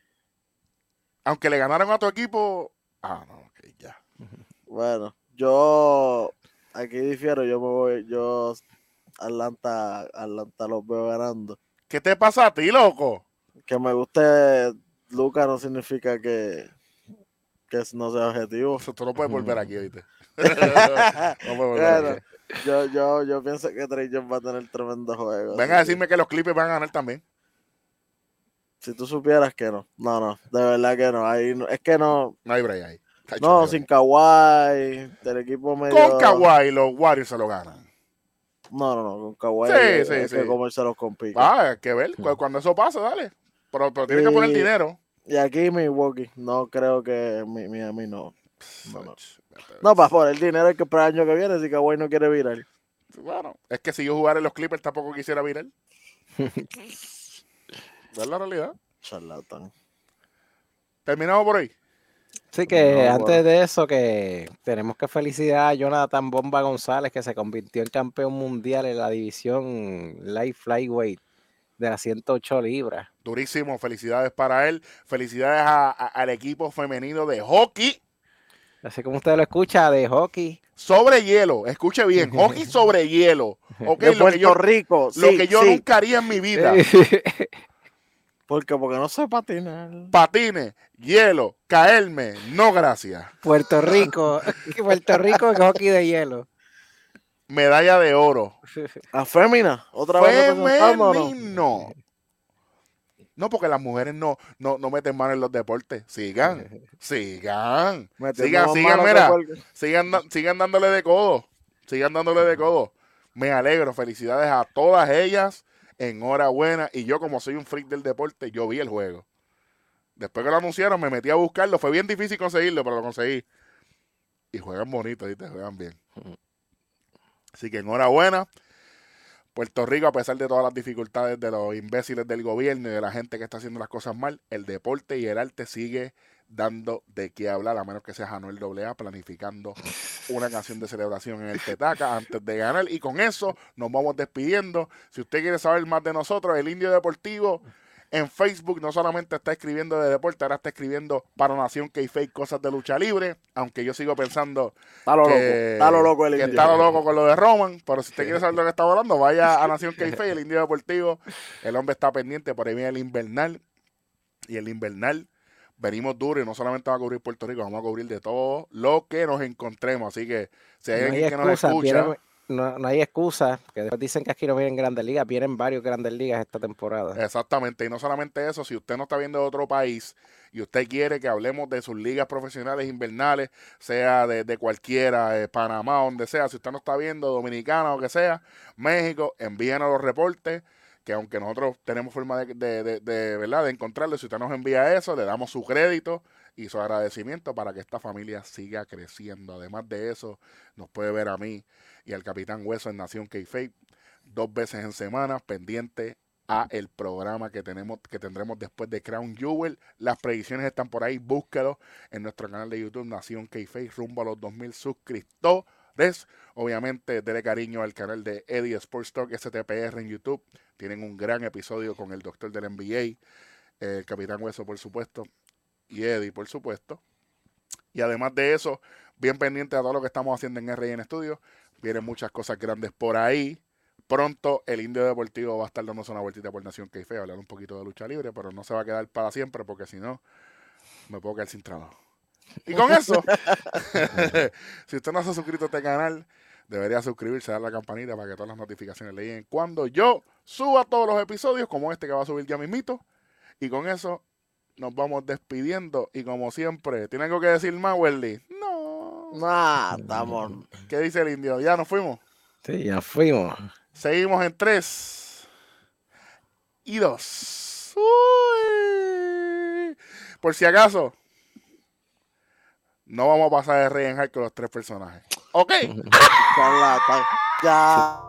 Aunque le ganaron a tu equipo. Ah, no, ok, ya. Bueno, yo aquí difiero, yo me voy, yo Atlanta, Atlanta los veo ganando. ¿Qué te pasa a ti, loco? Que me guste Luca no significa que, que no sea objetivo. Tú no puedes volver aquí, ¿oíste? no puedes volver Bueno, aquí. Yo, yo, yo pienso que Trey Young va a tener tremendo juego. Ven así a decirme que los Clippers van a ganar también. Si tú supieras que no. No, no, de verdad que no. Ahí no- es que no. No hay break ahí. No, sin. Kawhi, del equipo medio. Con Kawhi los Warriors se lo ganan. No, no, no, con Kawhi Sí, hay, sí, hay sí. que comérselos con pique. Ah, hay que ver. Cu- Cuando eso pase, dale. Pero, pero tienes que poner dinero. Y aquí Milwaukee, no creo que mi, Miami no. No, no. No, para el dinero hay que esperar el año que viene si Kawhi no quiere virar. Bueno, es que si yo jugara en los Clippers tampoco quisiera virar. ¿Ves la realidad? Charlatán. Terminamos por ahí. Sí, que No, antes bueno. de eso, que tenemos que felicitar a Jonathan Bomba González, que se convirtió en campeón mundial en la división Light Flyweight de las 108 libras. Durísimo. Felicidades para él. Felicidades a- a- al equipo femenino de hockey Así como usted lo escucha, de hockey. sobre hielo. Escuche bien. Hockey sobre hielo. Ok, de lo que Puerto yo, Rico, lo sí, que yo sí. nunca haría en mi vida. Porque, porque no sé patinar. Patines, hielo, caerme. No, gracias. Puerto Rico, Puerto Rico hockey de hielo. Medalla de oro. A Fémina, otra vez ¿o no? Porque las mujeres no, no, no meten mano en los deportes. Sigan, sigan. Sigan, sigan, mira. Sigan, sigan dándole de codo. Sigan dándole de codo. Me alegro. Felicidades a todas ellas. Enhorabuena. Y yo, como soy un freak del deporte, yo vi el juego. Después que lo anunciaron, me metí a buscarlo. Fue bien difícil conseguirlo, pero lo conseguí. Y juegan bonito, ¿viste? Juegan bien. Así que enhorabuena. Puerto Rico, a pesar de todas las dificultades de los imbéciles del gobierno y de la gente que está haciendo las cosas mal, el deporte y el arte sigue dando de qué hablar, a menos que sea Anuel AA planificando una canción de celebración en el Petaca antes de ganar. Y con eso nos vamos despidiendo. Si usted quiere saber más de nosotros, el Indio Deportivo en Facebook no solamente está escribiendo de deporte, ahora está escribiendo para Nación que fake cosas de lucha libre, aunque yo sigo pensando Está lo loco, está lo loco el que indio. está lo loco con lo de Roman, pero si usted quiere saber lo que estamos hablando, vaya a Nación Keife, el Indio Deportivo, el hombre está pendiente, por ahí viene el invernal, y el invernal venimos duro y no solamente vamos a cubrir Puerto Rico, vamos a cubrir de todo lo que nos encontremos, así que si hay No hay alguien que nos excusa, escucha, no, no hay excusa, que después dicen que aquí no vienen grandes ligas, vienen varios grandes ligas esta temporada. Exactamente, y no solamente eso, si usted no está viendo de otro país y usted quiere que hablemos de sus ligas profesionales invernales, sea de, de cualquiera, eh, Panamá, donde sea, si usted no está viendo Dominicana o que sea, México, envíenos los reportes, que aunque nosotros tenemos forma de, de, de- de, ¿verdad? de encontrarlo, si usted nos envía eso, le damos su crédito y su agradecimiento para que esta familia siga creciendo. Además de eso, nos puede ver a mí y al Capitán Hueso en Nación k dos veces en semana, pendiente a el programa que tenemos que tendremos después de Crown Jewel. Las predicciones están por ahí, búsquelo en nuestro canal de YouTube Nación k rumbo a los 2000 suscriptores. Obviamente, dele cariño al canal de Eddie Sports Talk STPR en YouTube. Tienen un gran episodio con el doctor del NBA, el Capitán Hueso, por supuesto, y Eddie, por supuesto. Y además de eso, bien pendiente a todo lo que estamos haciendo en RN Studios. Vienen muchas cosas grandes por ahí. Pronto el Indio Deportivo va a estar dándose una vueltita por Nación Keife, hablar un poquito de lucha libre, pero no se va a quedar para siempre porque si no, me puedo quedar sin trabajo. Y con eso, si usted no se ha suscrito a este canal, debería suscribirse, dar la campanita para que todas las notificaciones le lleguen cuando yo suba todos los episodios, como este que va a subir ya mismito. Y con eso nos vamos despidiendo. Y como siempre, ¿tiene algo que decir más, Welly? No. Nah, estamos. ¿Qué dice el indio? Ya nos fuimos. Sí, ya fuimos. Seguimos en 3 y 2. Uy. Por si acaso, no vamos a pasar de rey en con los tres personajes. ¿Ok? Ya.